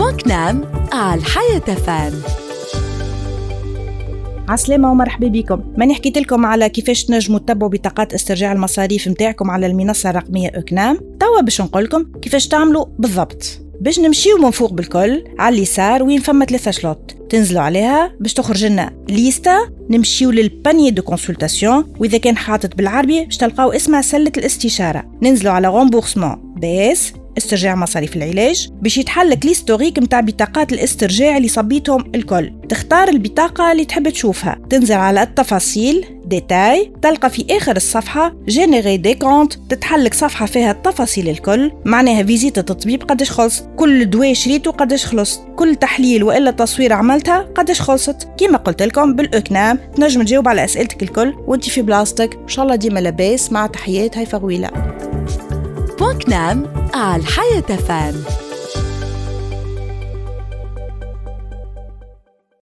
بو e-CNAM على الحياة FM عسلامة ومرحبا بكم. ماني حكيت لكم على كيفاش تنجموا تتبعوا بطاقات استرجاع المصاريف متاعكم على المنصة الرقمية e-CNAM توا باش نقول لكم كيفاش تعملوا بالضبط. باش نمشيو من فوق بالكل على اليسار وين فما ثلاثة شرط. تنزلوا عليها باش تخرج لنا liste نمشيو لل panier de consultation وإذا كان حاطط بالعربي باش تلقاو اسمها سلة الاستشارة. ننزلوا على remboursement BS استرجاع مصاريف العلاج باش يتحلك l'historique متاع بطاقات الاسترجاع اللي صبيتهم الكل. تختار البطاقة اللي تحب تشوفها. تنزل على التفاصيل ديتاي تلقى في آخر الصفحة générer décompte تتحلك صفحة فيها التفاصيل الكل معناها visite الطبيب قداش خلص كل دواء شريته قداش خلص كل تحليل وإلا تصوير عملتها قداش خلصت. كيما قلت لكم بال e-CNAM تنجم تجاوب على أسئلتك الكل. وانت في بلاصتك. إن شاء الله ديما لاباس. مع تحيات هيفا غويلة. بوكنام على الحياة فام.